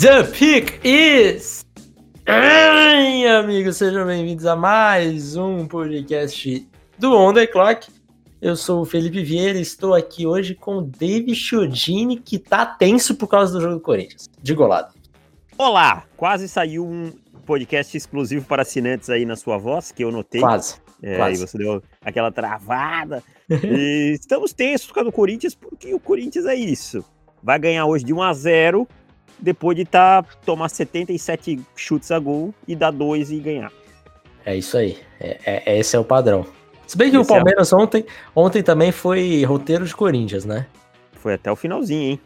The pick is. Ai, amigos, sejam bem-vindos a mais um podcast do On The Clock. Eu sou o Felipe Vieira e estou aqui hoje com o David Chiodini, que tá tenso por causa do jogo do Corinthians. De golado. Olá! Quase saiu um podcast exclusivo para assinantes aí na sua voz, que eu notei. Quase. É, quase. Você deu aquela travada. e estamos tensos por causa do Corinthians, porque o Corinthians é isso. Vai ganhar hoje de 1 a 0 depois de tá, tomar 77 chutes a gol e dar dois e ganhar. É isso aí. É, é- esse é o padrão. Se bem que o Esse é o- Palmeiras ontem, ontem também foi roteiro de Corinthians, né? Foi até o finalzinho, hein?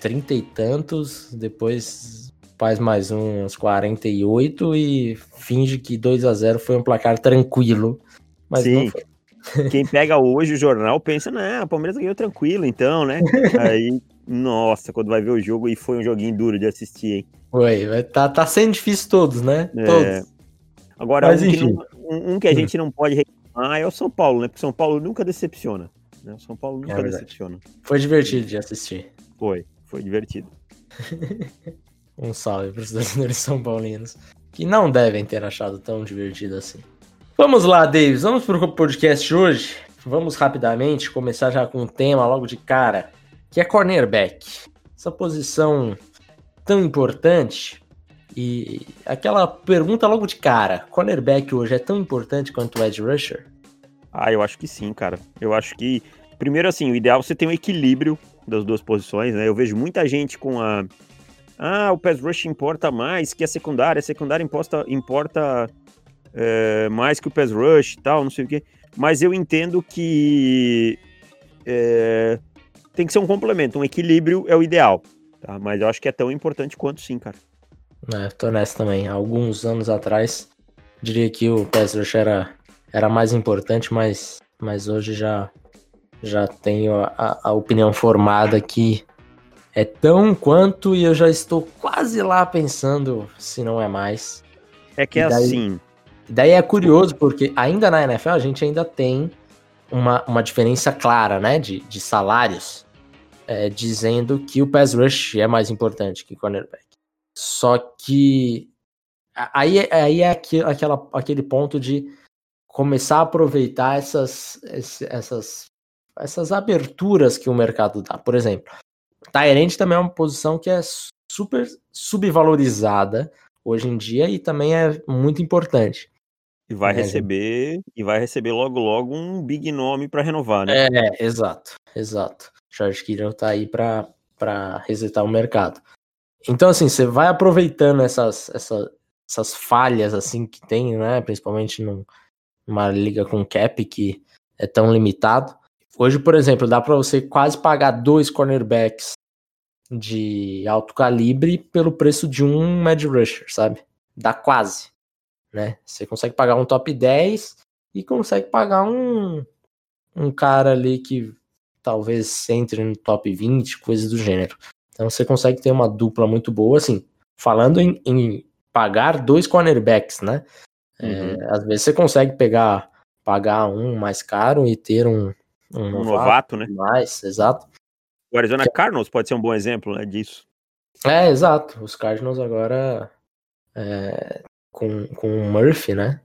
Trinta e tantos, depois faz mais um, uns 48 e finge que 2 a 0 foi um placar tranquilo. Mas Sim. não foi. Quem pega hoje o jornal pensa, né, o Palmeiras ganhou tranquilo, então, né? Aí, nossa, quando vai ver o jogo, e foi um joguinho duro de assistir, hein? Foi, tá, tá sendo difícil todos, né? É. Todos. Agora, Mas um que, não- um- um que a gente não pode reclamar é o São Paulo, né? Porque o São Paulo nunca decepciona. Né? O São Paulo nunca verdade. decepciona. Foi divertido de assistir. Foi, foi divertido. Um salve para os torcedores são paulinos, que não devem ter achado tão divertido assim. Vamos lá, Davis, vamos pro podcast de hoje. Vamos rapidamente começar já com um tema logo de cara, que é cornerback. Essa posição tão importante e aquela pergunta logo de cara, cornerback hoje é tão importante quanto o edge rusher? Ah, eu acho que sim, cara. Eu acho que, primeiro assim, o ideal é você ter um equilíbrio das duas posições, né? Eu vejo muita gente com a. Ah, o pass rush importa mais que a secundária, a secundária importa, importa é, mais que o pass rush e tal, não sei o quê. Mas eu entendo que é, tem que ser um complemento, um equilíbrio é o ideal, tá? Mas eu acho que é tão importante quanto sim, cara. É, tô nessa também. Há alguns anos atrás, diria que o pass rush era, era mais importante, mas, mas hoje já, já tenho a, a- opinião formada que é tão quanto e eu já estou quase lá pensando se não é mais. É que é daí- assim, daí é curioso, porque ainda na NFL a gente ainda tem uma, uma diferença clara, né, de, de salários, é, dizendo que o pass rush é mais importante que o cornerback. Só que aí, é- aí é aqui, aquela, aquele ponto de começar a aproveitar essas, essas, essas aberturas que o mercado dá. Por exemplo, Tyrant também é uma posição que é super subvalorizada hoje em dia e também é muito importante. e vai É, receber e vai receber logo logo um big nome para renovar, né? É, exato, exato. George Kittle tá aí pra resetar o mercado. Então, assim, você vai aproveitando essas, essa- essas falhas, assim, que tem, né? Principalmente num- numa liga com cap que é tão limitado. Hoje, por exemplo, dá pra você quase pagar dois cornerbacks de alto calibre pelo preço de um edge rusher, sabe? Dá quase, né? Você consegue pagar um top 10 e consegue pagar um, um cara ali que talvez entre no top 20, coisas do gênero. Então você consegue ter uma dupla muito boa, assim, falando em, em pagar dois cornerbacks, né? É, às vezes você consegue pegar, pagar um mais caro e ter um, um Um novato novato, né? mais, exato. O Arizona Cardinals pode ser um bom exemplo né, disso. É, exato. Os Cardinals agora é, com, com o Murphy, né?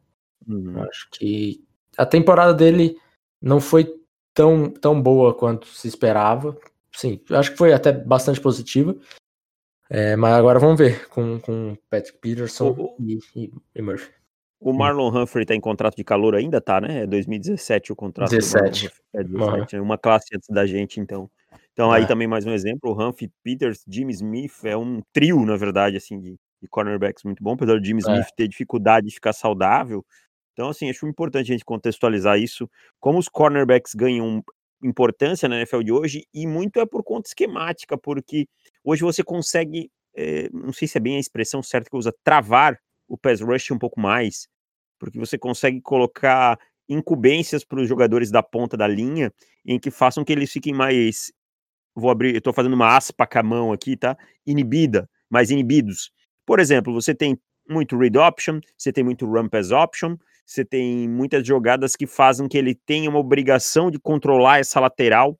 Uhum. Acho que a temporada dele não foi tão, tão boa quanto se esperava. Sim, acho que foi até bastante positiva. É, mas agora vamos ver com, com Patrick Peterson O- e, e- e Murphy. O Marlon Humphrey tá em contrato de calor ainda, tá, né? É 2017 o contrato 17. do Marlon Humphrey. É 17, é uma classe antes da gente, então. Então aí É. também mais um exemplo, o Humphrey, Peters, Jimmy Smith, é um trio, na verdade, assim, de, de cornerbacks muito bom, apesar do Jimmy É. Smith ter dificuldade de ficar saudável. Então, assim, acho importante a gente contextualizar isso, como os cornerbacks ganham importância na NFL de hoje, e muito é por conta esquemática, porque hoje você consegue, eh, não sei se é bem a expressão certa que usa, travar o pass rush um pouco mais, porque você consegue colocar incumbências para os jogadores da ponta da linha, em que façam que eles fiquem mais, vou abrir, eu tô fazendo uma aspa com a mão aqui, tá? Inibida, mais inibidos. Por exemplo, você tem muito read option, você tem muito run pass option, você tem muitas jogadas que fazem que ele tenha uma obrigação de controlar essa lateral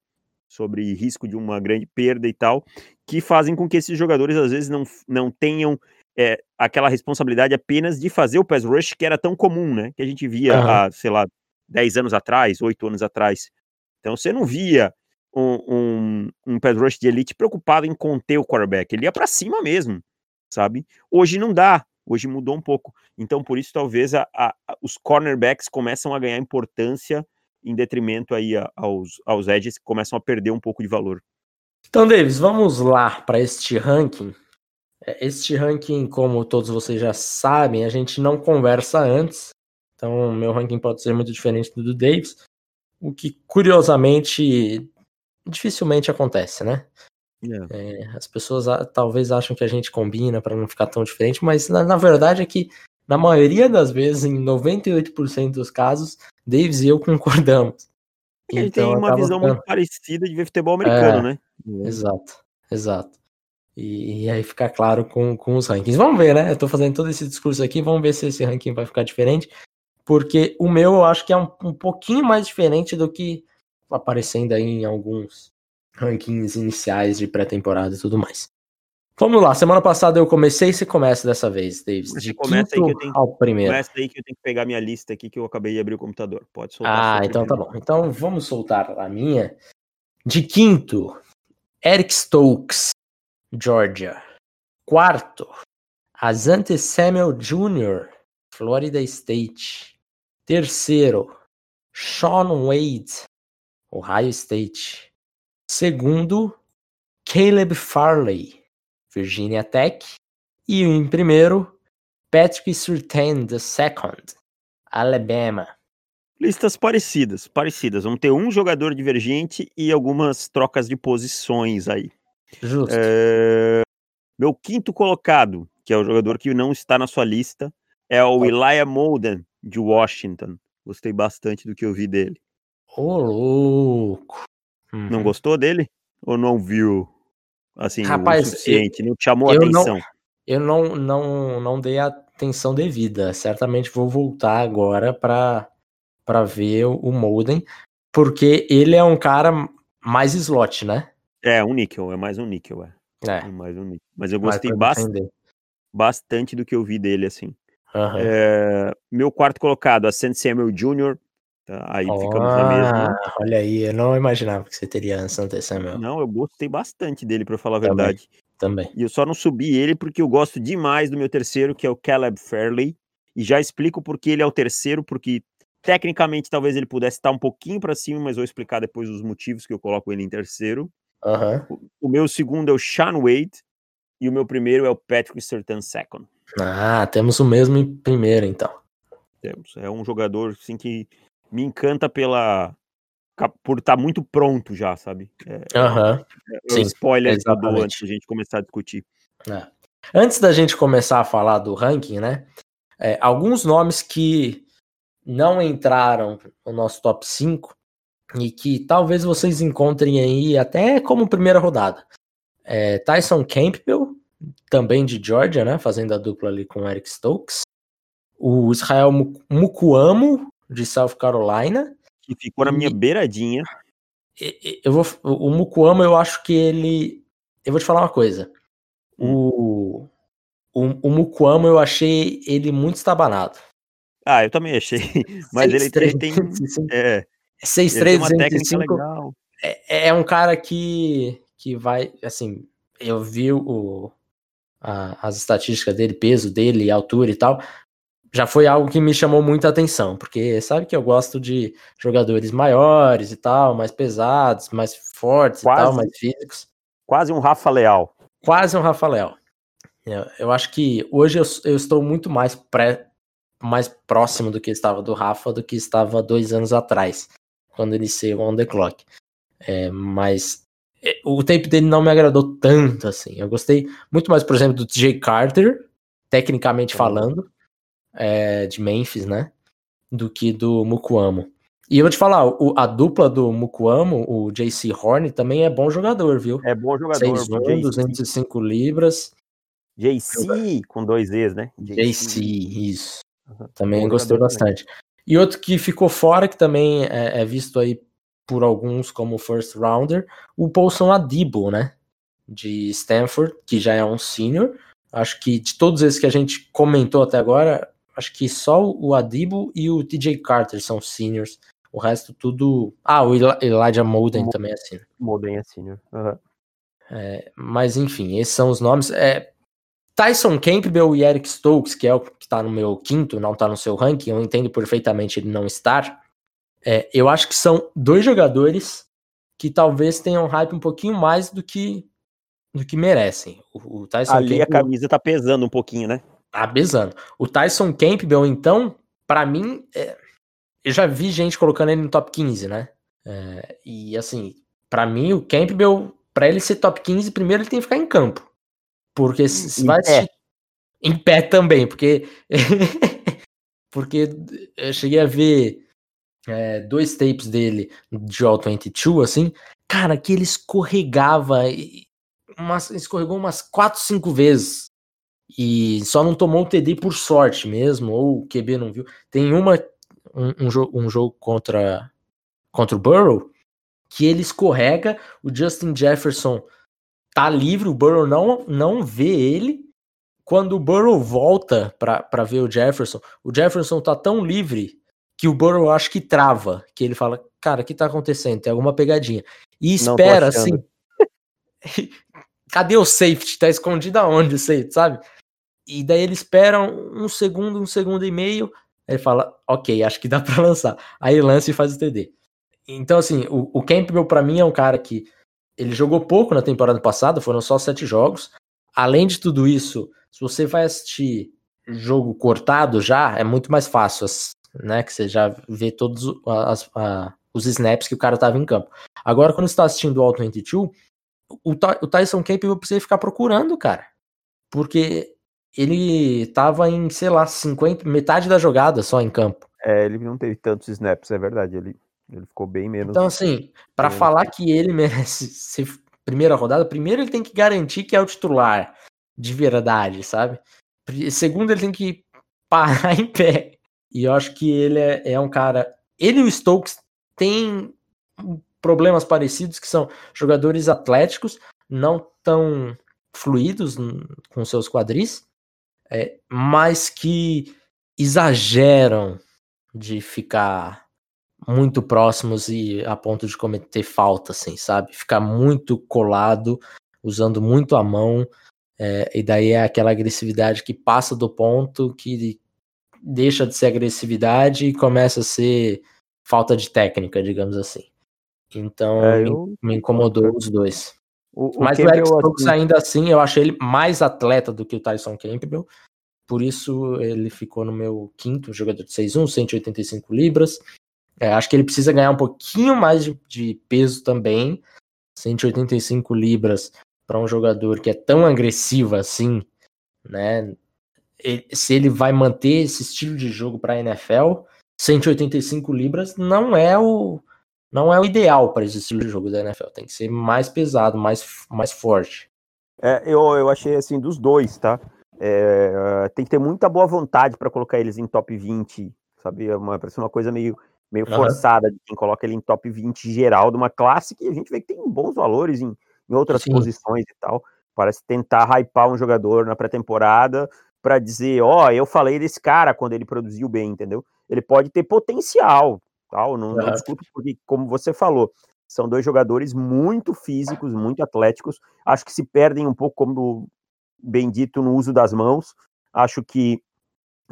sobre risco de uma grande perda e tal. que fazem com que esses jogadores às vezes não, não tenham é, aquela responsabilidade apenas de fazer o pass rush que era tão comum, né? Que a gente via uhum. há, sei lá, 10 anos atrás, 8 anos atrás. Então você não via um, um, um pass rush de elite preocupado em conter o quarterback. Ele ia para cima mesmo, sabe? Hoje não dá. Hoje mudou um pouco. Então, por isso, talvez a, a, os cornerbacks começam a ganhar importância em detrimento aí aos, aos edges que começam a perder um pouco de valor. Então, Davis, vamos lá para este ranking. É, este ranking, como todos vocês já sabem, a gente não conversa antes. Então, meu ranking pode ser muito diferente do do Davis. O que, curiosamente, dificilmente acontece, né? É, as pessoas talvez acham que a gente combina para não ficar tão diferente, mas na, na, verdade é que, na maioria das vezes, em 98% dos casos, Davis e eu concordamos. A gente então, tem uma visão ficando... muito parecida de ver futebol americano, é, né? Exato, exato. E, e, aí fica claro com, com os rankings. Vamos ver, né? Eu tô fazendo todo esse discurso aqui, vamos ver se esse ranking vai ficar diferente. Porque o meu eu acho que é um, um pouquinho mais diferente do que aparecendo aí em alguns rankings iniciais de pré-temporada e tudo mais. Vamos lá, semana passada eu comecei, você começa dessa vez, Davis. De começa aí que eu tenho, ao primeiro. Começa aí que eu tenho que pegar minha lista aqui que eu acabei de abrir o computador. Pode soltar. Ah, então tá bom. Então vamos soltar a minha. De quinto, Eric Stokes, Georgia. Quarto, Asante Samuel Jr., Florida State. Terceiro, Sean Wade, Ohio State. Segundo, Caleb Farley, Virginia Tech. E em primeiro, Patrick Surtain II, Alabama. Listas parecidas, parecidas. Vamos ter um jogador divergente e algumas trocas de posições aí. Justo. É... Meu quinto colocado, que é o jogador que não está na sua lista, é o Elijah Molden, de Washington. Gostei bastante do que eu vi dele. Ô, oh, louco! Uhum. Não gostou dele? Ou não viu assim Rapaz, o suficiente? Eu, não chamou a atenção? Não, eu não, não, não dei a atenção devida. Certamente vou voltar agora para para ver o Molden, porque ele é um cara mais slot, né? É, um níquel, é mais um níquel, é. É. é mais um níquel. Mas eu gostei bastante, bastante do que eu vi dele, assim. Uhum. É, meu quarto colocado, a Saint Samuel Jr., Tá, aí oh, ficamos na mesma. Olha aí, eu não imaginava que você teria Santa Samuel. Não, eu gostei bastante dele, para falar a verdade. Também. E eu só não subi ele porque eu gosto demais do meu terceiro, que é o Caleb Fairley. E já explico porque ele é o terceiro, porque tecnicamente talvez ele pudesse estar um pouquinho para cima, mas vou explicar depois os motivos que eu coloco ele em terceiro. Uhum. O, o, meu segundo é o Sean Wade e o meu primeiro é o Patrick Surtain second. Ah, temos o mesmo em primeiro, então. Temos. É um jogador assim que me encanta pela por estar tá muito pronto já, sabe? É, uhum. é, Sim, spoiler antes da gente começar a discutir. É. Antes da gente começar a falar do ranking, né? É, alguns nomes que não entraram no nosso top 5 e que talvez vocês encontrem aí até como primeira rodada. É, Tyson Campbell, também de Georgia, né? Fazendo a dupla ali com Eric Stokes. O Israel Mukuamo, de South Carolina. Que ficou na minha beiradinha. Eu vou, o Mukuama, eu acho que ele. Eu vou te falar uma coisa. O, o, o Mukuama, eu achei ele muito estabanado. Ah, eu também achei. Mas 6, ele 3, tem. É, 6'3, 205. É, é um cara que, que vai. Assim, eu vi o, a, as estatísticas dele, peso dele, altura e tal já foi algo que me chamou muita atenção, porque sabe que eu gosto de jogadores maiores e tal, mais pesados, mais fortes quase, e tal, mais físicos. Quase um Rafa Leal. Quase um Rafa Leal. Eu, eu acho que hoje eu, eu estou muito mais pré, mais próximo do que estava do Rafa do que estava dois anos atrás, quando iniciei o On The Clock. É, mas é, o tempo dele não me agradou tanto assim. Eu gostei muito mais, por exemplo, do TJ Carter, tecnicamente falando, é, de Memphis, né? Do que do Mukuamo. E eu vou te falar, o, a dupla do Mukuamo, o JC Horn, também é bom jogador, viu? É bom jogador. 6'1", 205 libras. JC, com dois E's, né? JC, isso. Uhum. Também bom gostei bastante. Também. E outro que ficou fora, que também é, é, visto aí por alguns como first rounder, o Paulson Adibo, né? de Stanford, que já é um senior. Acho que de todos esses que a gente comentou até agora, acho que só o Adibo e o TJ Carter são seniors. O resto tudo. Ah, o Elijah Molden também é senior. Molden é senior. Uhum. É, mas enfim, esses são os nomes. É, Tyson Campbell e Eric Stokes, que é o que está no meu quinto, não está no seu ranking, eu entendo perfeitamente ele não estar. É, eu acho que são dois jogadores que talvez tenham hype um pouquinho mais do que do que merecem. O, o Tyson Ali Campbell, a camisa tá pesando um pouquinho, né? Pesando. O Tyson Campbell, então, para mim, é, eu já vi gente colocando ele no top 15, né? É, e assim, para mim, o Campbell, para ele ser top 15, primeiro ele tem que ficar em campo. Porque se vai assistir. Em pé também, porque. porque eu cheguei a ver é, dois tapes dele de All 22, assim. Cara, que ele escorregava umas, escorregou umas 4, 5 vezes. E só não tomou o TD por sorte mesmo, ou o QB não viu. Tem uma um, um, jogo, um jogo contra, contra o Burrow que ele escorrega, o Justin Jefferson tá livre, o Burrow não, não vê ele. Quando o Burrow volta para ver o Jefferson, o Jefferson tá tão livre que o Burrow acho que trava, que ele fala, cara, o que tá acontecendo? Tem alguma pegadinha. E espera assim. cadê o safety? Tá escondido aonde o safety, sabe? E daí ele espera um segundo, um segundo e meio, ele fala, ok, acho que dá para lançar. Aí lança e faz o TD. Então, assim, o, o Campbell para mim é um cara que ele jogou pouco na temporada passada, foram só sete jogos. Além de tudo isso, se você vai assistir jogo cortado já, é muito mais fácil, né? Que você já vê todos as, a, os snaps que o cara tava em campo. Agora, quando você tá assistindo o All 22, o, o Tyson Campbell precisa ficar procurando, cara. Porque ele tava em, sei lá, 50, metade da jogada só em campo. É, ele não teve tantos snaps, é verdade. Ele, ele ficou bem menos. Então, assim, para falar que ele merece ser primeira rodada, primeiro ele tem que garantir que é o titular de verdade, sabe? Segundo, ele tem que parar em pé. E eu acho que ele é, é um cara. Ele e o Stokes têm problemas parecidos, que são jogadores atléticos, não tão fluidos com seus quadris, é, mas que exageram de ficar muito próximos e a ponto de cometer falta, assim, sabe? Ficar muito colado, usando muito a mão, é, e daí é aquela agressividade que passa do ponto, que deixa de ser agressividade e começa a ser falta de técnica, digamos assim. Então é, eu... me incomodou os dois. O, o Mas Campbell, o Eric Stokes, ainda assim, eu achei ele mais atleta do que o Tyson Campbell. Por isso ele ficou no meu quinto jogador de 6'1, 185 libras. É, acho que ele precisa ganhar um pouquinho mais de, de peso também. 185 libras para um jogador que é tão agressivo assim, né? Ele, se ele vai manter esse estilo de jogo para a NFL, 185 libras não é o não é o ideal para esse estilo de jogo da NFL. Tem que ser mais pesado, mais, mais forte. É, eu, eu achei assim dos dois, tá? É, tem que ter muita boa vontade para colocar eles em top 20, sabe? É uma, parece uma coisa meio, meio uhum. forçada de quem coloca ele em top 20 geral de uma classe que a gente vê que tem bons valores em, em outras Sim. posições e tal. Parece tentar hypar um jogador na pré-temporada para dizer, ó, oh, eu falei desse cara quando ele produziu bem, entendeu? Ele pode ter potencial, tal, não, não discuto porque, como você falou, são dois jogadores muito físicos, muito atléticos, acho que se perdem um pouco, como bem dito, no uso das mãos, acho que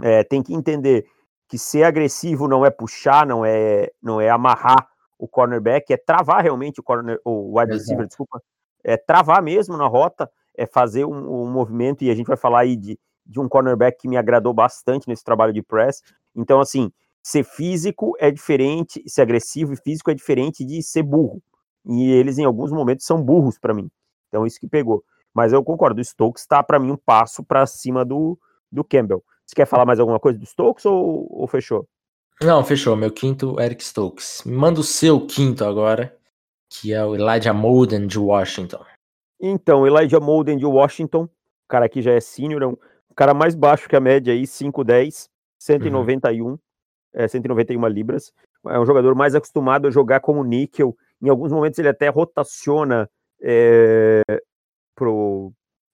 é, tem que entender que ser agressivo não é puxar, não é, não é amarrar o cornerback, é travar realmente o corner, o wide receiver, desculpa, é travar mesmo na rota, é fazer um, um, movimento, e a gente vai falar aí de, de um cornerback que me agradou bastante nesse trabalho de press. Então, assim, ser físico é diferente, ser agressivo e físico é diferente de ser burro. E eles, em alguns momentos, são burros para mim. Então, isso que pegou. Mas eu concordo, o Stokes está, para mim, um passo para cima do, do Campbell. Você quer falar mais alguma coisa do Stokes ou, ou fechou? Não, fechou. Meu quinto, Eric Stokes. Manda o seu quinto agora, que é o Elijah Molden de Washington. Então, Elijah Molden de Washington, o cara aqui já é sênior, é um cara mais baixo que a média aí, 5'10", 191. Uhum é, 191 libras. É um jogador mais acostumado a jogar como níquel. Em alguns momentos ele até rotaciona é,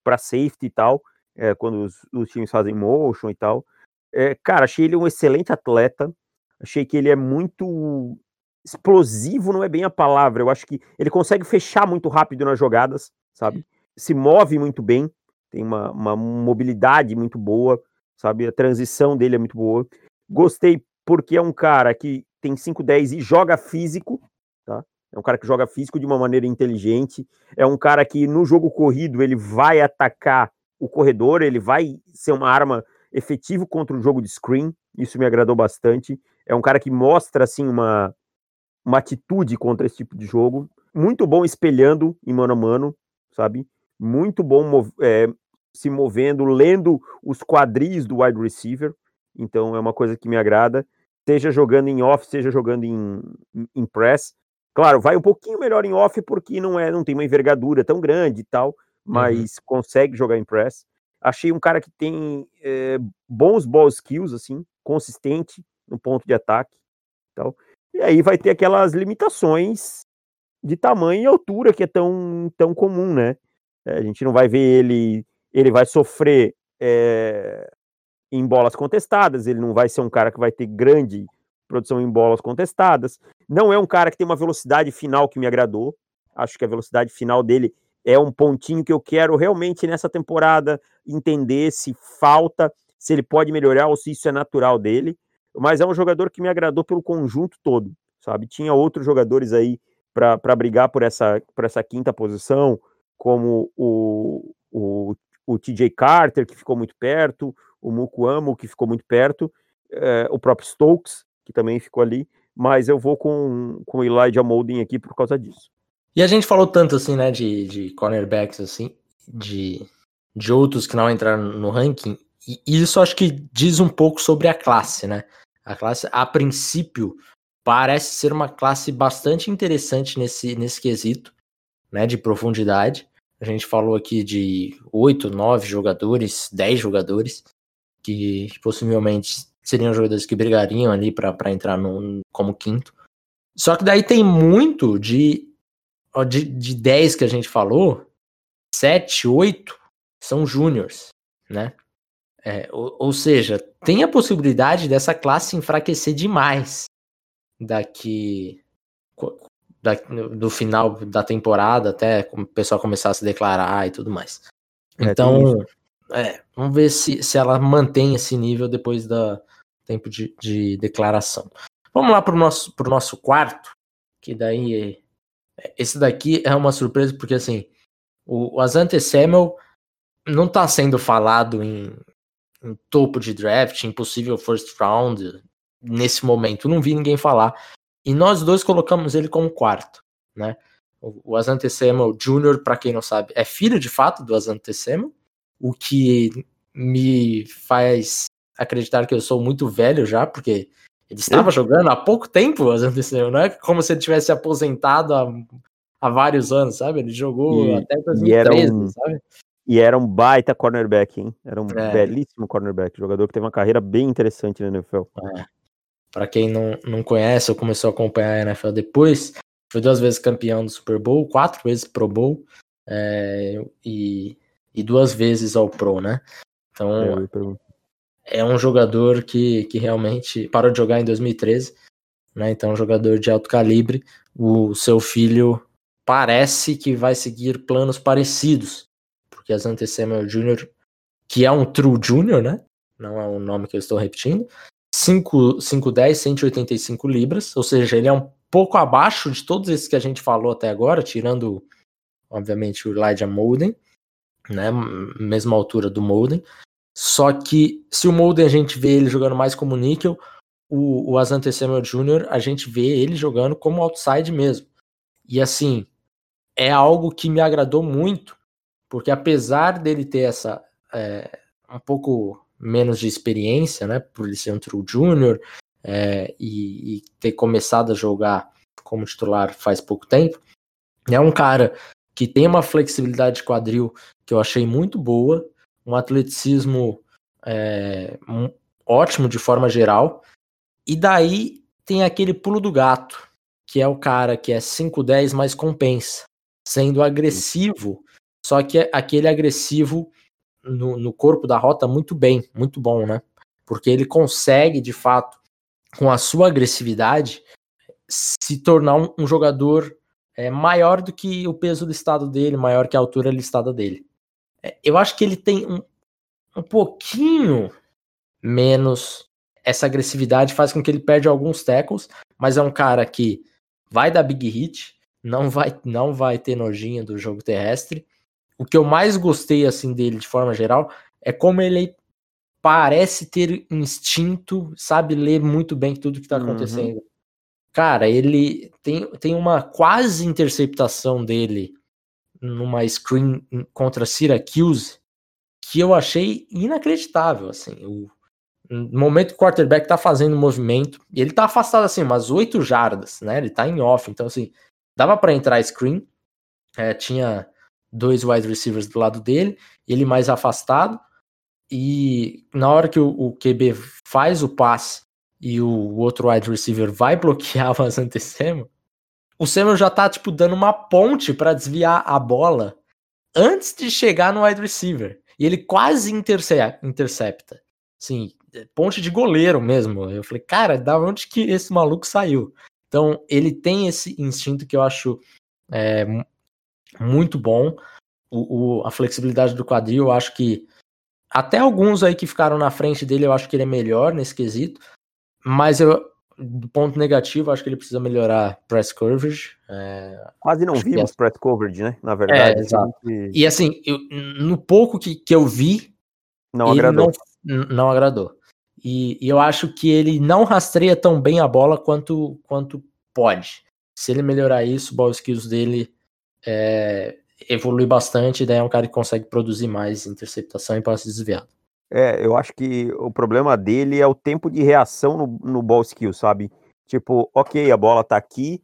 para safety e tal, é, quando os, os, times fazem motion e tal. É, cara, achei ele um excelente atleta. Achei que ele é muito explosivo, não é bem a palavra. Eu acho que ele consegue fechar muito rápido nas jogadas, sabe? Se move muito bem, tem uma, uma mobilidade muito boa, sabe? A transição dele é muito boa. Gostei porque é um cara que tem 5'10 e joga físico, tá? É um cara que joga físico de uma maneira inteligente. É um cara que no jogo corrido ele vai atacar o corredor, ele vai ser uma arma efetiva contra o jogo de screen. Isso me agradou bastante. É um cara que mostra assim uma uma atitude contra esse tipo de jogo. Muito bom espelhando em mano a mano, sabe? Muito bom é, se movendo, lendo os quadris do wide receiver. Então é uma coisa que me agrada. Seja jogando em off, seja jogando em, em press. Claro, vai um pouquinho melhor em off porque não é, não tem uma envergadura tão grande e tal, mas uhum. consegue jogar em press. Achei um cara que tem é, bons ball skills, assim, consistente no ponto de ataque. Tal. E aí vai ter aquelas limitações de tamanho e altura que é tão, tão comum, né? É, a gente não vai ver ele, ele vai sofrer é, em bolas contestadas, ele não vai ser um cara que vai ter grande produção em bolas contestadas. Não é um cara que tem uma velocidade final que me agradou. Acho que a velocidade final dele é um pontinho que eu quero realmente nessa temporada entender se falta, se ele pode melhorar ou se isso é natural dele mas é um jogador que me agradou pelo conjunto todo, sabe? Tinha outros jogadores aí para brigar por essa, por essa quinta posição, como o, o, o TJ Carter, que ficou muito perto, o Mukuamo, que ficou muito perto, é, o próprio Stokes, que também ficou ali, mas eu vou com, com o Elijah Molden aqui por causa disso. E a gente falou tanto assim, né, de, de cornerbacks, assim, de, de outros que não entraram no ranking, e isso acho que diz um pouco sobre a classe, né? A classe, a princípio, parece ser uma classe bastante interessante nesse, nesse quesito, né? De profundidade. A gente falou aqui de oito, nove jogadores, dez jogadores, que possivelmente seriam jogadores que brigariam ali para entrar no, como quinto. Só que daí tem muito de, de, de 10 que a gente falou, 7, 8 são júniors, né? É, ou, ou, seja, tem a possibilidade dessa classe enfraquecer demais daqui da, do final da temporada até o pessoal começar a se declarar e tudo mais. É, então, é, vamos ver se, se ela mantém esse nível depois do tempo de, de declaração. Vamos lá para o nosso, nosso quarto, que daí esse daqui é uma surpresa porque assim o, o Asante Samuel não está sendo falado em, em topo de draft, impossível first round, nesse momento. Não vi ninguém falar. E nós dois colocamos ele como quarto, né? O Asante Samuel Jr., para quem não sabe, é filho de fato do Asante Samuel, o que me faz acreditar que eu sou muito velho já, porque ele estava jogando há pouco tempo não é como se ele tivesse aposentado há, há vários anos, sabe? Ele jogou e, até 2013, um, sabe? E era um baita cornerback, hein? Era um é. belíssimo cornerback, jogador que teve uma carreira bem interessante na NFL. É. Para quem não, não conhece ou começou a acompanhar a NFL depois, foi duas vezes campeão do Super Bowl, quatro vezes Pro Bowl é, e, e duas vezes ao Pro, né? Então é, é um jogador que, que realmente parou de jogar em 2013, né? Então é um jogador de alto calibre. O seu filho parece que vai seguir planos parecidos que é Asante Samuel Jr., que é um True Junior, né? Não é um nome que eu estou repetindo. 5'10, 185 libras, ou seja, ele é um pouco abaixo de todos esses que a gente falou até agora, tirando, obviamente, o Elijah Molden, né? Mesma altura do Molden. Só que se o Molden a gente vê ele jogando mais como níquel, o, o Asante Samuel Jr., a gente vê ele jogando como outside mesmo. E assim, é algo que me agradou muito, porque apesar dele ter essa é, um pouco menos de experiência, né, por ele ser um true junior é, e, e, ter começado a jogar como titular faz pouco tempo, é um cara que tem uma flexibilidade de quadril que eu achei muito boa, um atleticismo é, um, ótimo de forma geral, e daí tem aquele pulo do gato, que é o cara que é 5'10, mas compensa, sendo agressivo só que aquele agressivo no, no corpo da rota muito bem, muito bom, né? Porque ele consegue, de fato, com a sua agressividade, se tornar um, um jogador é, maior do que o peso listado dele, maior que a altura listada dele. É, eu acho que ele tem um, um pouquinho menos essa agressividade, faz com que ele perde alguns tackles, mas é um cara que vai dar big hit, não vai, não vai ter nojinha do jogo terrestre. O que eu mais gostei assim dele de forma geral é como ele parece ter instinto, sabe ler muito bem tudo que tá uhum. acontecendo. Uhum. Cara, ele tem, tem uma quase interceptação dele numa screen contra Syracuse que eu achei inacreditável, assim. O, no momento que o quarterback tá fazendo movimento, e ele tá afastado assim, umas 8 jardas, né? Ele tá em off, então assim, dava para entrar screen, é, tinha dois wide receivers do lado dele, ele mais afastado, e na hora que o, o QB faz o passe e o outro wide receiver vai bloquear o Asante Samuel, o Samuel já tá, tipo, dando uma ponte para desviar a bola antes de chegar no wide receiver. E ele quase intercepta. Sim, ponte de goleiro mesmo. Eu falei, cara, da onde que esse maluco saiu? Então, ele tem esse instinto que eu acho é, muito bom. O, o, a flexibilidade do quadril, eu acho que até alguns aí que ficaram na frente dele, eu acho que ele é melhor nesse quesito. Mas eu, do ponto negativo, acho que ele precisa melhorar press coverage. É, Quase não vimos é... press coverage, né? Na verdade. É, exato. E assim, eu, no pouco que, que eu vi, não agradou. Não, não agradou. E, e, eu acho que ele não rastreia tão bem a bola quanto, quanto pode. Se ele melhorar isso, o ball skills dele é, evolui bastante, daí é um cara que consegue produzir mais interceptação e passe desviado. É, eu acho que o problema dele é o tempo de reação no, no ball skill, sabe? Tipo, ok, a bola tá aqui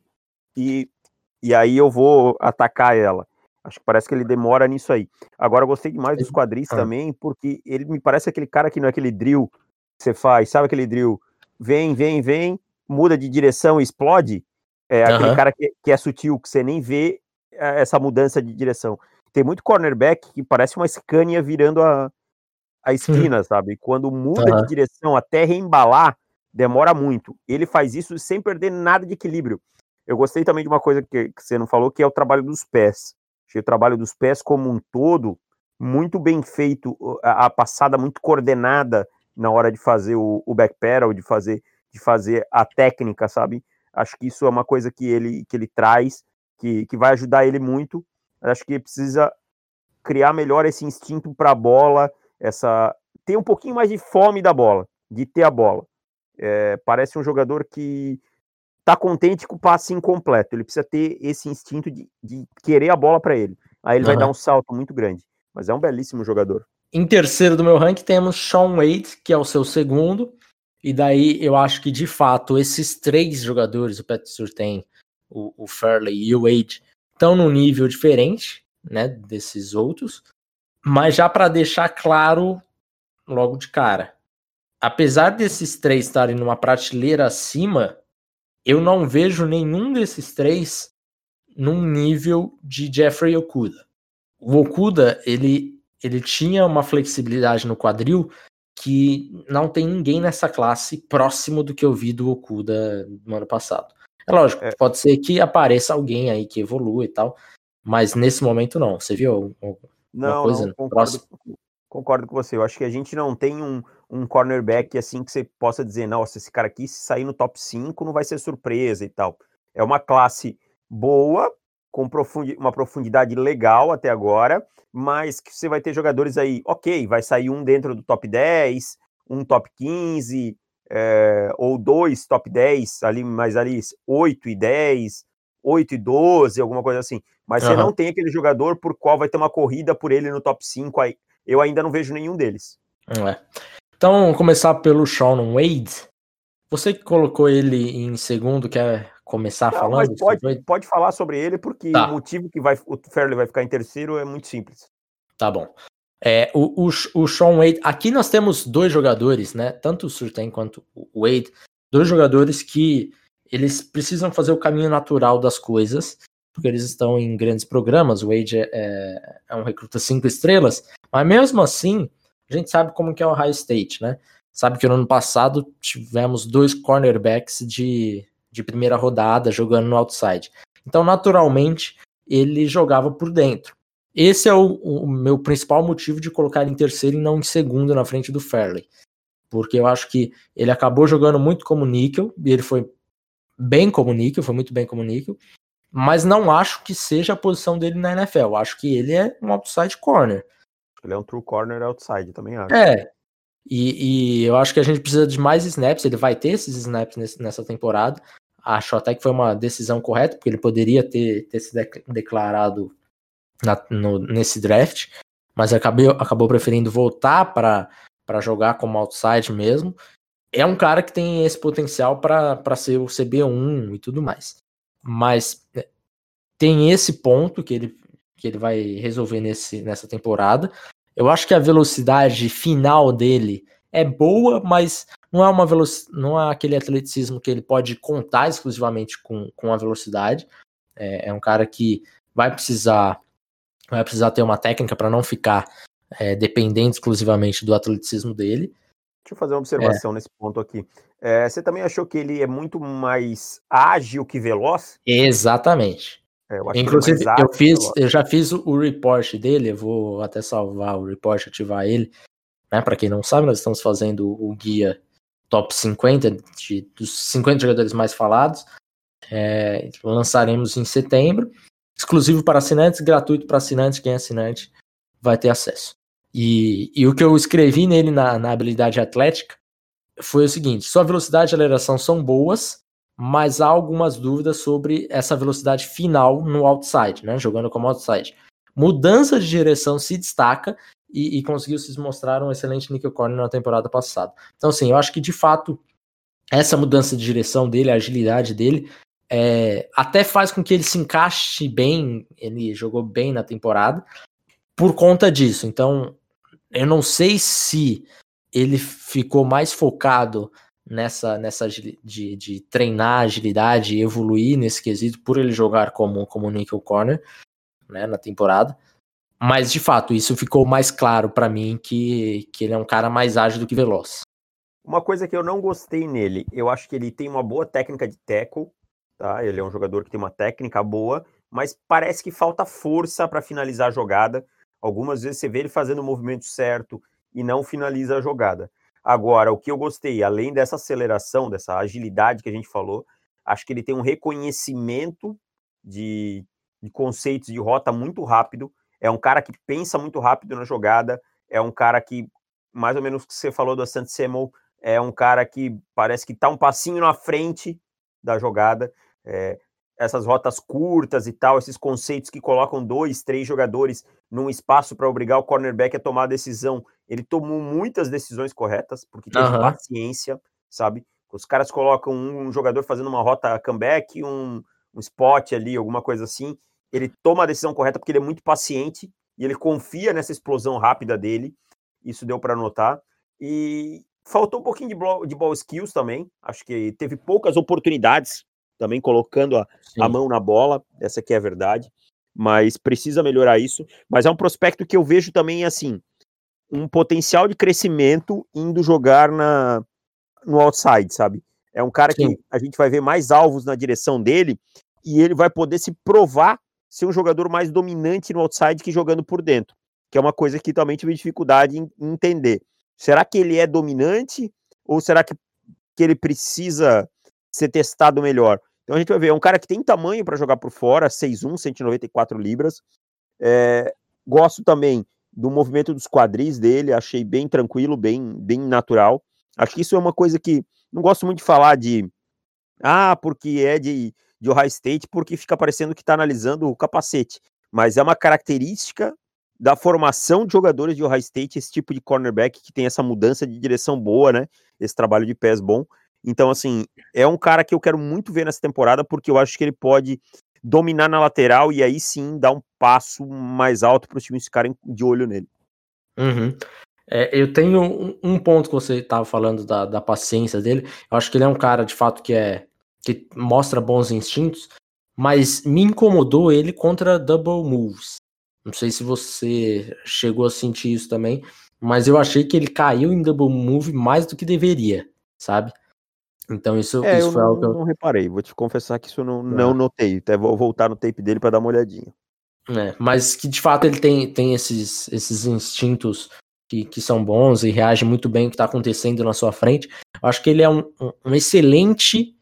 e, e aí eu vou atacar ela. Acho que parece que ele demora nisso aí. Agora, eu gostei demais dos quadris ah. também, porque ele me parece aquele cara que não é aquele drill que você faz, sabe aquele drill? Vem, vem, vem, muda de direção e explode. É aquele cara que, que, é sutil, que você nem vê é, essa mudança de direção. Tem muito cornerback que parece uma Scania virando a, a esquina, sabe? Quando muda uhum. de direção até reembalar, demora muito. Ele faz isso sem perder nada de equilíbrio. Eu gostei também de uma coisa que, que você não falou, que é o trabalho dos pés. Achei o trabalho dos pés como um todo muito bem feito, a, a passada muito coordenada na hora de fazer o, o backpedal, de fazer, de fazer a técnica, sabe? Acho que isso é uma coisa que ele, que ele traz, que, que vai ajudar ele muito. Acho que precisa criar melhor esse instinto para a bola, essa ter um pouquinho mais de fome da bola, de ter a bola. É, parece um jogador que está contente com o passe incompleto. Ele precisa ter esse instinto de, de querer a bola para ele. Aí ele uhum. vai dar um salto muito grande. Mas é um belíssimo jogador. Em terceiro do meu ranking temos Sean Wade, que é o seu segundo. E daí eu acho que de fato esses três jogadores, o Pat Surtain, o, o Fairley e o Wade, estão num nível diferente, né, desses outros. Mas já para deixar claro logo de cara, apesar desses três estarem numa prateleira acima, eu não vejo nenhum desses três num nível de Jeffrey Okuda. O Okuda, ele, ele tinha uma flexibilidade no quadril que não tem ninguém nessa classe próximo do que eu vi do Okuda no ano passado. É lógico, é. pode ser que apareça alguém aí que evolua e tal, mas nesse momento não. Você viu não, coisa não concordo, concordo, com você. Eu acho que a gente não tem um, um cornerback assim que você possa dizer, nossa, esse cara aqui, se sair no top 5, não vai ser surpresa e tal. É uma classe boa, com profundi uma profundidade legal até agora, mas que você vai ter jogadores aí, ok, vai sair um dentro do top 10, um top 15, é, eh, ou dois top 10, ali, mas ali 8 e 10, 8 e 12, alguma coisa assim. Mas uhum. você não tem aquele jogador por qual vai ter uma corrida por ele no top 5 aí. Eu ainda não vejo nenhum deles. É. Então, vamos começar pelo Sean Wade. Você que colocou ele em segundo, quer começar não, falando? Pode, pode falar sobre ele, porque tá. o motivo que vai, o Fairley vai ficar em terceiro é muito simples. Tá bom. É, o, o, o Sean Wade, aqui nós temos dois jogadores, né? Tanto o Surtain quanto o Wade, dois jogadores que eles precisam fazer o caminho natural das coisas porque eles estão em grandes programas. O Wade é, é, é um recruta cinco estrelas, mas mesmo assim, a gente sabe como que é o High State, né? Sabe que no ano passado tivemos dois cornerbacks de, de primeira rodada jogando no outside. Então, naturalmente, ele jogava por dentro. Esse é o, o, meu principal motivo de colocar ele em terceiro e não em segundo na frente do Fairley. Porque eu acho que ele acabou jogando muito como níquel, e ele foi bem como níquel, foi muito bem como níquel, mas não acho que seja a posição dele na NFL. Acho que ele é um outside corner. Ele é um true corner outside, também acho. É. E, e eu acho que a gente precisa de mais snaps. Ele vai ter esses snaps nesse, nessa temporada. Acho até que foi uma decisão correta, porque ele poderia ter, ter se declarado na, no, nesse draft, mas acabou, acabou preferindo voltar para jogar como outside mesmo. É um cara que tem esse potencial para ser o CB1 e tudo mais. Mas é, tem esse ponto que ele, que ele vai resolver nesse, nessa temporada. Eu acho que a velocidade final dele é boa, mas não é uma não é aquele atleticismo que ele pode contar exclusivamente com, com a velocidade. É, é um cara que vai precisar vai precisar ter uma técnica para não ficar é, dependente exclusivamente do atleticismo dele. Deixa eu fazer uma observação é. nesse ponto aqui. É, você também achou que ele é muito mais ágil que veloz? Exatamente. É, eu Inclusive, eu, fiz, eu já fiz o report dele, eu vou até salvar o report, ativar ele. Né? Para quem não sabe, nós estamos fazendo o guia top 50 de, dos 50 jogadores mais falados. É, lançaremos em setembro exclusivo para assinantes, gratuito para assinantes, quem é assinante vai ter acesso. E, e o que eu escrevi nele na, na habilidade atlética foi o seguinte: sua velocidade e aceleração são boas, mas há algumas dúvidas sobre essa velocidade final no outside, né? Jogando como outside. Mudança de direção se destaca e, e conseguiu se mostrar um excelente nickel corner na temporada passada. Então, assim, eu acho que de fato essa mudança de direção dele, a agilidade dele, é, até faz com que ele se encaixe bem, ele jogou bem na temporada, por conta disso. Então, eu não sei se ele ficou mais focado nessa, nessa de, de treinar agilidade e evoluir nesse quesito por ele jogar como, como nickel corner né, na temporada. Mas de fato, isso ficou mais claro para mim que, que ele é um cara mais ágil do que veloz. Uma coisa que eu não gostei nele, eu acho que ele tem uma boa técnica de tackle, tá? Ele é um jogador que tem uma técnica boa, mas parece que falta força para finalizar a jogada. Algumas vezes você vê ele fazendo o movimento certo e não finaliza a jogada. Agora, o que eu gostei, além dessa aceleração, dessa agilidade que a gente falou, acho que ele tem um reconhecimento de, de conceitos de rota muito rápido. É um cara que pensa muito rápido na jogada. É um cara que, mais ou menos o que você falou do Asante Semo, é um cara que parece que está um passinho na frente da jogada é, essas rotas curtas e tal, esses conceitos que colocam dois, três jogadores num espaço para obrigar o cornerback a tomar a decisão. Ele tomou muitas decisões corretas, porque teve uhum. paciência, sabe? Os caras colocam um, jogador fazendo uma rota comeback, um, um spot ali, alguma coisa assim. Ele toma a decisão correta porque ele é muito paciente e ele confia nessa explosão rápida dele. Isso deu para notar. E faltou um pouquinho de ball, de ball skills também. Acho que teve poucas oportunidades também colocando a, a mão na bola, essa aqui é a verdade, mas precisa melhorar isso. Mas é um prospecto que eu vejo também assim, um potencial de crescimento indo jogar na, no outside, sabe? É um cara Sim. que a gente vai ver mais alvos na direção dele e ele vai poder se provar ser um jogador mais dominante no outside que jogando por dentro, que é uma coisa que também tive dificuldade em, entender. Será que ele é dominante ou será que, que ele precisa ser testado melhor. Então a gente vai ver, é um cara que tem tamanho para jogar por fora, 6'1, 194 libras. É, gosto também do movimento dos quadris dele, achei bem tranquilo, bem, bem natural. Acho que isso é uma coisa que não gosto muito de falar de ah, porque é de, de Ohio State, porque fica parecendo que está analisando o capacete. Mas é uma característica da formação de jogadores de Ohio State, esse tipo de cornerback que tem essa mudança de direção boa, né? Esse trabalho de pés bom. Então, assim, é um cara que eu quero muito ver nessa temporada, porque eu acho que ele pode dominar na lateral e aí sim dar um passo mais alto para os times ficarem de olho nele. Uhum. É, eu tenho um, um, ponto que você estava falando da, da paciência dele. Eu acho que ele é um cara de fato que é que mostra bons instintos, mas me incomodou ele contra double moves. Não sei se você chegou a sentir isso também, mas eu achei que ele caiu em double move mais do que deveria, sabe? Então isso, é, isso foi não, algo que eu... não reparei. Vou te confessar que isso eu não, não notei. Até vou voltar no tape dele para dar uma olhadinha. É, mas que de fato ele tem, tem esses, esses instintos que, que são bons e reage muito bem ao que está acontecendo na sua frente. Eu acho que ele é um, um, excelente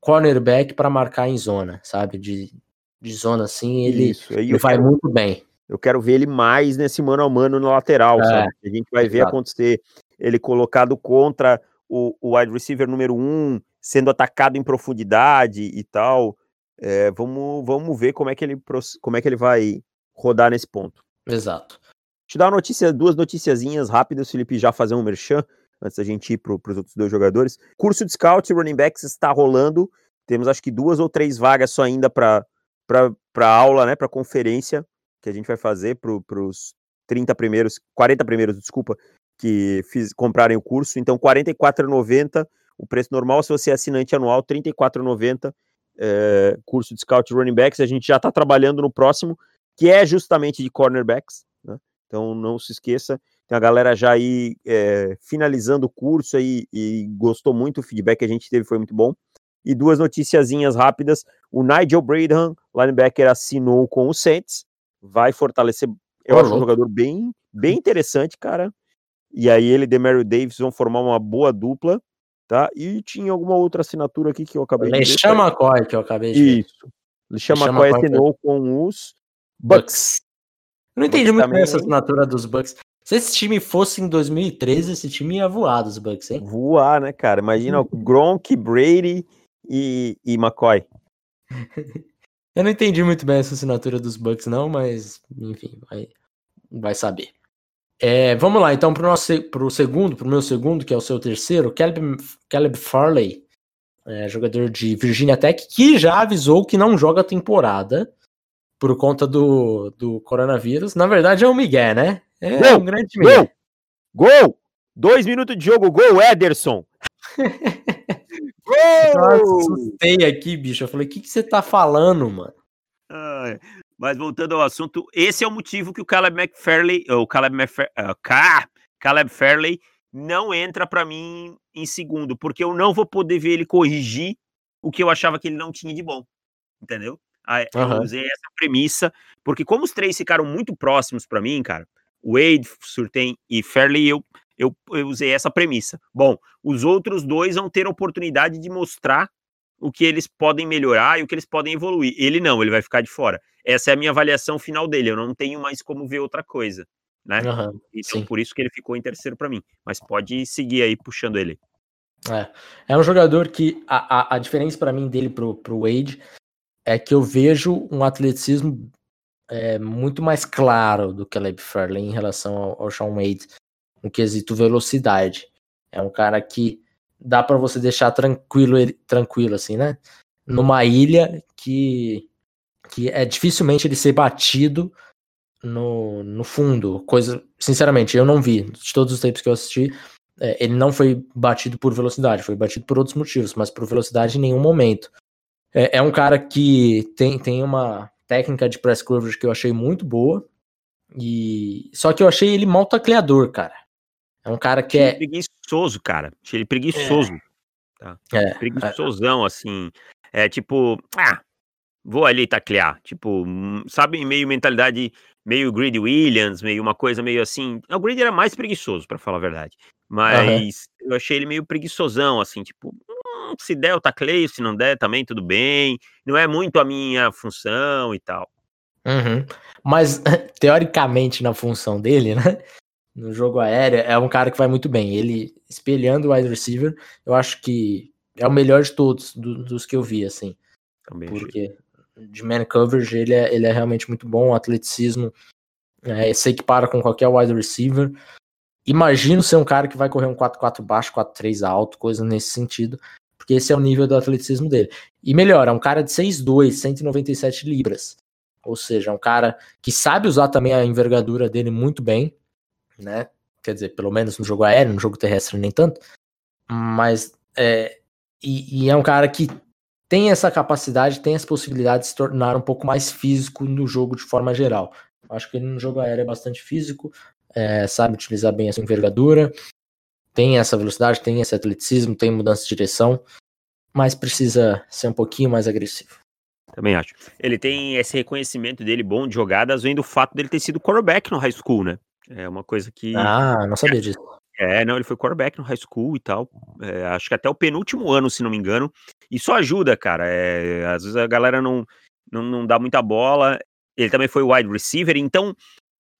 cornerback para marcar em zona, sabe? De, de zona assim, ele, ele vai quero, muito bem. eu quero ver ele mais nesse mano a mano na lateral, É, sabe? A gente vai ver exato. acontecer ele colocado contra o, o wide receiver número um, sendo atacado em profundidade e tal. É, vamos, vamos ver como é, que ele, como é que ele vai rodar nesse ponto. Exato. Te dar uma notícia, duas noticiazinhas rápidas, Felipe, já fazer um merchan, antes da gente ir para os outros dois jogadores. Curso de scout e running backs está rolando. Temos acho que duas ou três vagas só ainda para aula, né? Para conferência que a gente vai fazer para os 30 primeiros, 40 primeiros, desculpa, que fiz, comprarem o curso. Então, R$ 44,90 o preço normal. Se você é assinante anual, R$ 34,90 é, curso de scout running backs. A gente já está trabalhando no próximo, que é justamente de cornerbacks. Né? Então, não se esqueça. Tem a galera já aí é, finalizando o curso aí e gostou muito. O feedback que a gente teve foi muito bom. E duas noticiazinhas rápidas. O Nigel Braden, linebacker, assinou com o Saints. Vai fortalecer. Eu acho um jogador bem, bem interessante, cara. E aí ele e Demario Davis vão formar uma boa dupla, tá? E tinha alguma outra assinatura aqui que eu acabei de ver. Lexan McCoy, que eu acabei de ver. Isso. LeSean McCoy McCoy assinou com os Bucks. Bucks. Eu não entendi muito bem essa assinatura dos Bucks. Se esse time fosse em 2013, esse time ia voar dos Bucks, hein? Voar, né, cara? Imagina o Gronk, Brady e, e McCoy. Eu não entendi muito bem essa assinatura dos Bucks, não, mas enfim, vai, vai saber. É, vamos lá, então, se- pro segundo, pro meu segundo, que é o seu terceiro, Caleb, Caleb Farley, é, jogador de Virginia Tech, que já avisou que não joga a temporada por conta do, do coronavírus. Na verdade, é o Miguel, né? É Gol! um grande Miguel. Gol! Gol! Dois minutos de jogo, gol, Ederson! Eu Gol! assustei aqui, bicho. Eu falei, o que, que você tá falando, mano? Ai, mas voltando ao assunto, esse é o motivo que o Caleb McFarley, o Caleb, McFar, ah, Ca- Caleb Fairley não entra pra mim em segundo, porque eu não vou poder ver ele corrigir o que eu achava que ele não tinha de bom, entendeu? Ah, Eu Aham. usei essa premissa, porque como os três ficaram muito próximos pra mim, cara, Wade, Surtain e Fairley, eu, eu, eu usei essa premissa. Bom, os outros dois vão ter a oportunidade de mostrar o que eles podem melhorar e o que eles podem evoluir. Ele não, ele vai ficar de fora. Essa é a minha avaliação final dele. Eu não tenho mais como ver outra coisa, né? Aham, Então sim. por isso que ele ficou em terceiro pra mim. Mas pode seguir aí puxando ele. É. É um jogador que a, a, a diferença pra mim dele pro, pro Wade é que eu vejo um atleticismo é, muito mais claro do que Caleb Fairley em relação ao, ao Sean Wade no quesito velocidade. É um cara que dá pra você deixar tranquilo, tranquilo assim, né? Numa ilha que, que é dificilmente ele ser batido no, no fundo. Coisa, sinceramente, eu não vi. De todos os tempos que eu assisti, é, ele não foi batido por velocidade, foi batido por outros motivos, mas por velocidade em nenhum momento. É, é um cara que tem, tem uma técnica de press coverage que eu achei muito boa, e só que eu achei ele mal tacleador, cara. É um cara que Achei ele é. preguiçoso, cara. Achei ele preguiçoso. é, Preguiçosão, assim. É tipo, ah, vou ali taclear. Tipo, hum, sabe, meio mentalidade, meio Greedy Williams, meio uma coisa meio assim. O Greedy era mais preguiçoso, pra falar a verdade. Mas eu achei ele meio preguiçosão, assim, tipo, hum, se der eu tacleio, se não der também tudo bem. Não é muito a minha função e tal. Uhum. Mas, teoricamente, na função dele, né? No jogo aéreo, é um cara que vai muito bem. Ele, espelhando o wide receiver, eu acho que é o melhor de todos, do- dos que eu vi, assim. Também. Porque de man coverage ele é, ele é realmente muito bom. O atleticismo é, se equipara com qualquer wide receiver. Imagino ser um cara que vai correr um 4-4 baixo, 4-3 alto, coisa nesse sentido. Porque esse é o nível do atleticismo dele. E melhor, é um cara de 6'2, 197 libras. Ou seja, é um cara que sabe usar também a envergadura dele muito bem, né? Quer dizer, pelo menos no jogo aéreo, no jogo terrestre nem tanto. Mas é, e, e é um cara que tem essa capacidade, tem essa possibilidade de se tornar um pouco mais físico no jogo de forma geral. Acho que ele no jogo aéreo é bastante físico, é, sabe utilizar bem essa envergadura, tem essa velocidade, tem esse atleticismo, tem mudança de direção, mas precisa ser um pouquinho mais agressivo. Também acho. Ele tem esse reconhecimento dele bom de jogadas, vem do fato dele ter sido quarterback no high school, né? É uma coisa que. Ah, não sabia disso. É, não, ele foi quarterback no high school e tal. É, acho que até o penúltimo ano, se não me engano. Isso ajuda, cara. É, às vezes a galera não, não, não dá muita bola. Ele também foi wide receiver, então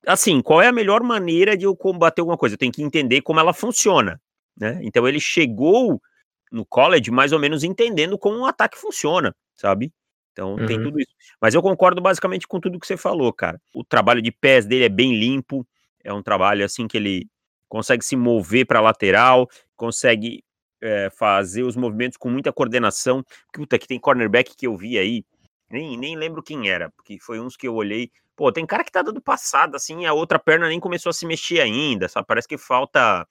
assim, qual é a melhor maneira de eu combater alguma coisa? Eu tenho que entender como ela funciona, né? Então ele chegou no college mais ou menos entendendo como um ataque funciona, sabe? Então uhum. tem tudo isso. Mas eu concordo basicamente com tudo que você falou, cara. O trabalho de pés dele é bem limpo, é um trabalho assim que ele consegue se mover para lateral, consegue é, fazer os movimentos com muita coordenação. Puta, que tem cornerback que eu vi aí, nem, nem lembro quem era, porque foi uns que eu olhei, Pô, tem cara que tá dando passada, assim, a outra perna nem começou a se mexer ainda, sabe? Parece que falta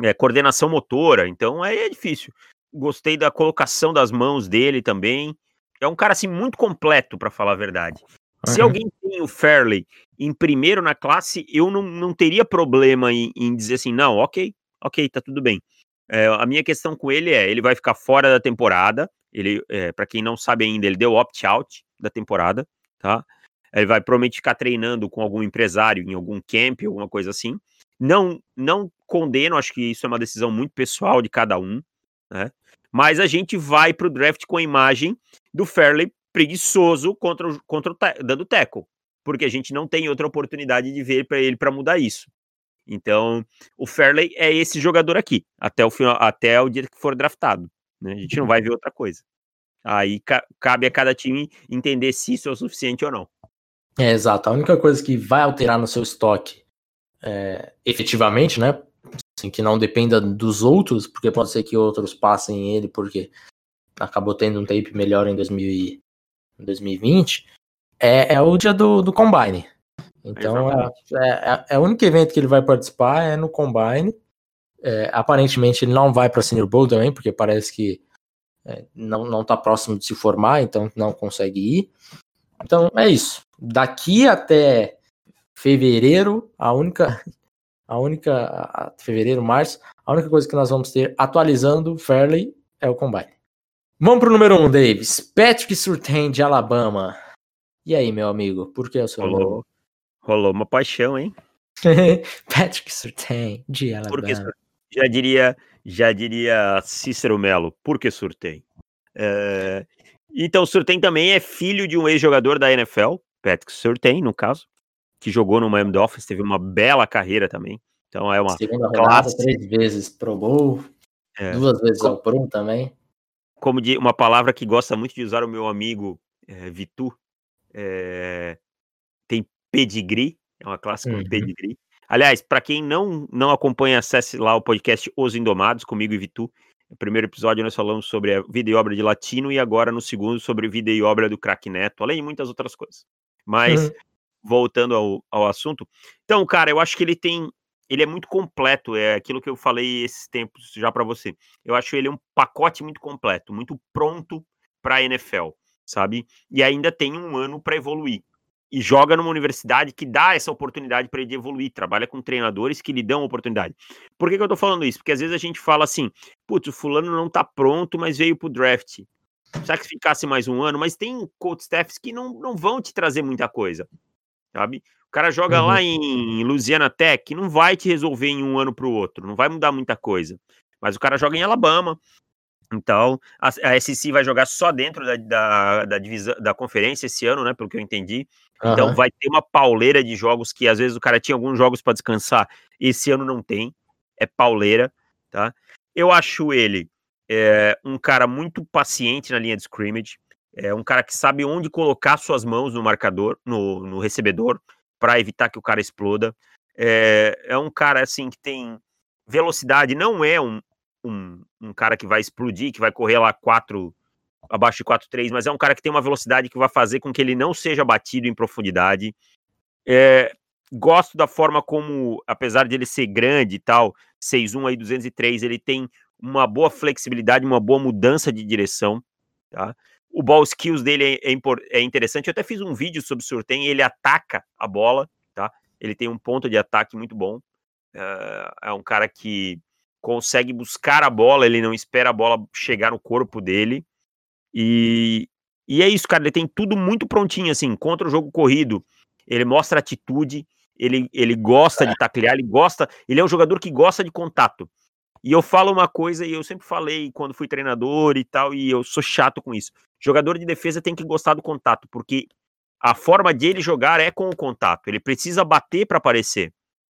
é, coordenação motora, então aí é difícil. Gostei da colocação das mãos dele também. É um cara, assim, muito completo, para falar a verdade. Uhum. Se alguém tem o Fairley em primeiro na classe, eu não, não teria problema em, em dizer assim, não, ok, ok, tá tudo bem. É, a minha questão com ele é, ele vai ficar fora da temporada. Ele, é, para quem não sabe ainda, ele deu opt-out da temporada, tá? Ele vai provavelmente ficar treinando com algum empresário em algum camp, alguma coisa assim. Não, não condeno, acho que isso é uma decisão muito pessoal de cada um, né? Mas a gente vai pro draft com a imagem do Fairley preguiçoso contra, o, contra o dando tackle, porque a gente não tem outra oportunidade de ver para ele para mudar isso. Então, o Fairley é esse jogador aqui, até o final, até o dia que for draftado. Né? A gente não vai ver outra coisa. Aí ca cabe a cada time entender se isso é o suficiente ou não. É, exato. A única coisa que vai alterar no seu estoque é, efetivamente, né? Assim, que não dependa dos outros, porque pode ser que outros passem ele, porque acabou tendo um tape melhor em 2020, é, é o dia do, do Combine. Então, é, é, é, o único evento que ele vai participar é no Combine. É, aparentemente, ele não vai para Senior Bowl também, porque parece que é, não, não tá próximo de se formar, então não consegue ir. Então, é isso daqui até fevereiro, a única, a única, a fevereiro, março, a única coisa que nós vamos ter atualizando Fairley é o Combine. Vamos pro número 1, um, Davis. Patrick Surtain de Alabama. E aí, meu amigo, por que o seu rolou, nome? Rolou uma paixão, hein? Patrick Surtain de Alabama. Porque, já diria, já diria Cícero Melo, por que Surtain? É, então, Surtain também é filho de um ex-jogador da NFL, Patrick Surtain, no caso, que jogou no Miami Dolphins, teve uma bela carreira também. Então é uma Segunda classe. Rodada, três vezes Pro Bowl, é. duas vezes ao Pro também. Como de, uma palavra que gosta muito de usar o meu amigo é, Vitu, é, tem pedigree, é uma classe uhum. pedigree. Aliás, para quem não, não acompanha, acesse lá o podcast Os Indomados, comigo e Vitu. No primeiro episódio nós falamos sobre a vida e obra de Latino e agora no segundo sobre vida e obra do craque Neto, além de muitas outras coisas. Mas, uhum. voltando ao, ao assunto. Então, cara, eu acho que ele tem. Ele é muito completo, é aquilo que eu falei esses tempos já para você. Eu acho ele um pacote muito completo, muito pronto para a NFL, sabe? E ainda tem um ano para evoluir. E joga numa universidade que dá essa oportunidade para ele evoluir, trabalha com treinadores que lhe dão oportunidade. Por que, que eu tô falando isso? Porque às vezes a gente fala assim, putz, o fulano não tá pronto, mas veio pro draft sacrificasse mais um ano, mas tem coach staffs que não, não vão te trazer muita coisa, sabe? O cara joga uhum. lá em Louisiana Tech, não vai te resolver em um ano para o outro, não vai mudar muita coisa. Mas o cara joga em Alabama, então a, a SEC vai jogar só dentro da, da, da, divisão, da conferência esse ano, né? Pelo que eu entendi. Uhum. Então vai ter uma pauleira de jogos que às vezes o cara tinha alguns jogos para descansar, esse ano não tem, é pauleira, tá? Eu acho ele é um cara muito paciente na linha de scrimmage, é um cara que sabe onde colocar suas mãos no marcador, no, no recebedor, para evitar que o cara exploda. É, é, um cara assim que tem velocidade, não é um, um, um cara que vai explodir, que vai correr lá quatro abaixo de 4-3, mas é um cara que tem uma velocidade que vai fazer com que ele não seja batido em profundidade. É, gosto da forma como, apesar de ele ser grande e tal, 6'1 aí 203, ele tem uma boa flexibilidade, uma boa mudança de direção. tá? O ball skills dele é, é, é interessante. Eu até fiz um vídeo sobre o Surtain, ele ataca a bola, tá? Ele tem um ponto de ataque muito bom. Uh, é um cara que consegue buscar a bola, ele não espera a bola chegar no corpo dele. E, e é isso, cara. Ele tem tudo muito prontinho, assim, contra o jogo corrido. Ele mostra atitude, ele, ele gosta de taclear, ele gosta. Ele é um jogador que gosta de contato. E eu falo uma coisa, e eu sempre falei quando fui treinador e tal, e eu sou chato com isso. Jogador de defesa tem que gostar do contato, porque a forma de ele jogar é com o contato. Ele precisa bater para aparecer,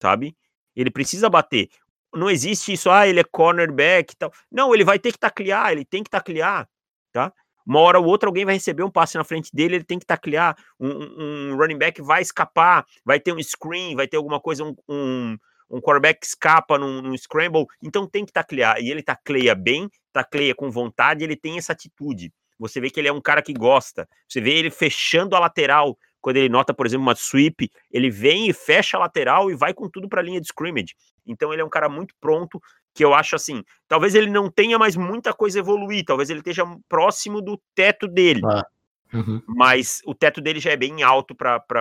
sabe? Ele precisa bater. Não existe isso, ah, ele é cornerback e tal. Não, ele vai ter que taclear, ele tem que taclear, tá? Uma hora ou outra alguém vai receber um passe na frente dele, ele tem que taclear. Um, um running back vai escapar, vai ter um screen, vai ter alguma coisa, um, um, um quarterback escapa num, num scramble, então tem que taclear. E ele tacleia bem, tacleia com vontade, ele tem essa atitude. Você vê que ele é um cara que gosta. Você vê ele fechando a lateral. Quando ele nota, por exemplo, uma sweep, ele vem e fecha a lateral e vai com tudo para a linha de scrimmage. Então ele é um cara muito pronto, que eu acho assim, talvez ele não tenha mais muita coisa a evoluir, talvez ele esteja próximo do teto dele. Ah, uhum. Mas o teto dele já é bem alto para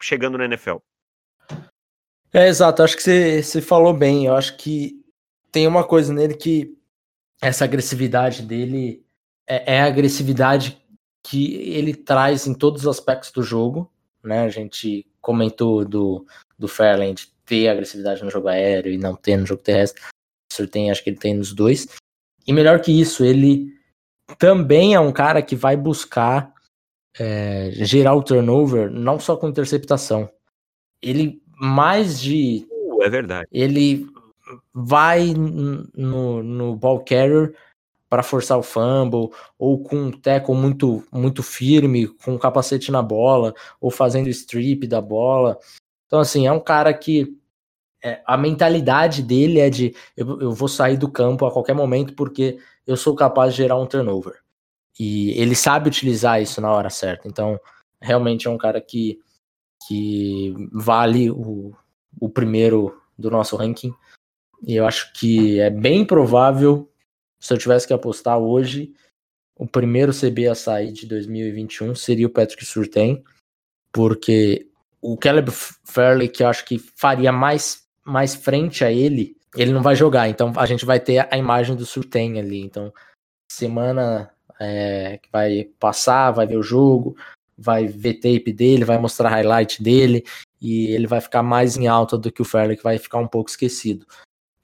chegando na NFL. É, exato, acho que você, você falou bem. Eu acho que tem uma coisa nele que essa agressividade dele é, é a agressividade que ele traz em todos os aspectos do jogo. Né? A gente comentou do, do Fairland ter agressividade no jogo aéreo e não ter no jogo terrestre. O senhor tem, acho que ele tem nos dois. E melhor que isso, ele também é um cara que vai buscar é, gerar o turnover, não só com interceptação. Ele mais de. Uh, é verdade. Ele vai no, no ball carrier para forçar o fumble, ou com um tackle muito, muito firme, com o capacete na bola, ou fazendo strip da bola. Então, assim, é um cara que é, a mentalidade dele é de eu, eu vou sair do campo a qualquer momento porque eu sou capaz de gerar um turnover. E ele sabe utilizar isso na hora certa. Então, realmente é um cara que que vale o, o primeiro do nosso ranking. E eu acho que é bem provável, se eu tivesse que apostar hoje, o primeiro CB a sair de 2021 seria o Patrick Surtain, porque o Caleb Fairley, que eu acho que faria mais, mais frente a ele, ele não vai jogar. Então a gente vai ter a imagem do Surtain ali. Então, semana é, que vai passar, vai ver o jogo, vai ver tape dele, vai mostrar highlight dele e ele vai ficar mais em alta do que o Fairley, que vai ficar um pouco esquecido.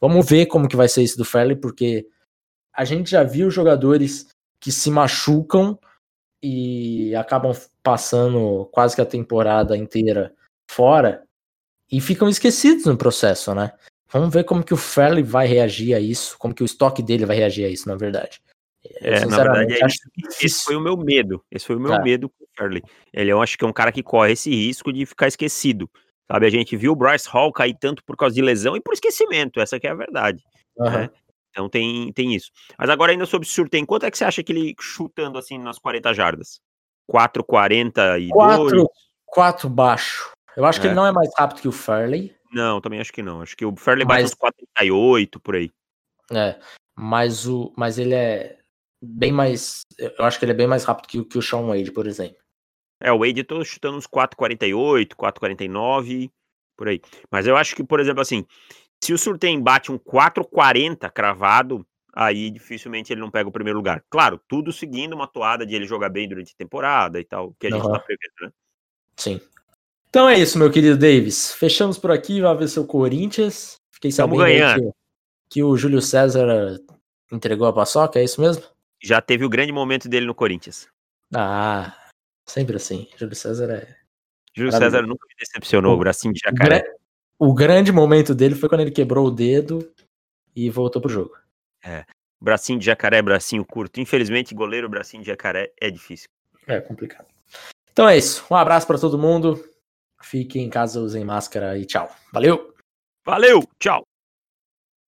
Vamos ver como que vai ser isso do Fairley, porque a gente já viu jogadores que se machucam e acabam passando quase que a temporada inteira fora e ficam esquecidos no processo, né? Vamos ver como que o Fairley vai reagir a isso, como que o estoque dele vai reagir a isso, na verdade. É, na verdade, é isso, esse foi o meu medo. Esse foi o meu é. medo com o Fairley. Ele eu acho que é um cara que corre esse risco de ficar esquecido. Sabe, a gente viu o Bryce Hall cair tanto por causa de lesão e por esquecimento, essa que é a verdade. Uhum. Né? Então tem, tem isso. Mas agora ainda sobre o Surtain, quanto é que você acha que ele chutando assim nas 40 jardas? 4,42? 4, 4 baixo. Eu acho é. que ele não é mais rápido que o Fairley. Não, também acho que não. Acho que o Fairley mas... bate uns 4,38 por aí. É, mas, o, mas ele é bem mais. Eu acho que ele é bem mais rápido que, que o Sean Wade, por exemplo. É, o Wade eu tô chutando uns 4,48, 4,49, por aí. Mas eu acho que, por exemplo, assim, se o Surtain bate um 4,40 cravado, aí dificilmente ele não pega o primeiro lugar. Claro, tudo seguindo uma toada de ele jogar bem durante a temporada e tal, que a gente uhum. tá prevendo, né? Sim. Então é isso, meu querido Davis. Fechamos por aqui, vai ver seu Corinthians. Fiquei sabendo que, que o Júlio César entregou a paçoca, é isso mesmo? Já teve o grande momento dele no Corinthians. Ah, sempre assim. Júlio César é. Júlio César nunca me decepcionou, o bracinho de jacaré. O grande momento dele foi quando ele quebrou o dedo e voltou pro jogo. É. Bracinho de jacaré, bracinho curto. Infelizmente, goleiro, bracinho de jacaré é difícil. É complicado. Então é isso. Um abraço para todo mundo. Fiquem em casa, usem máscara e tchau. Valeu! Valeu! Tchau!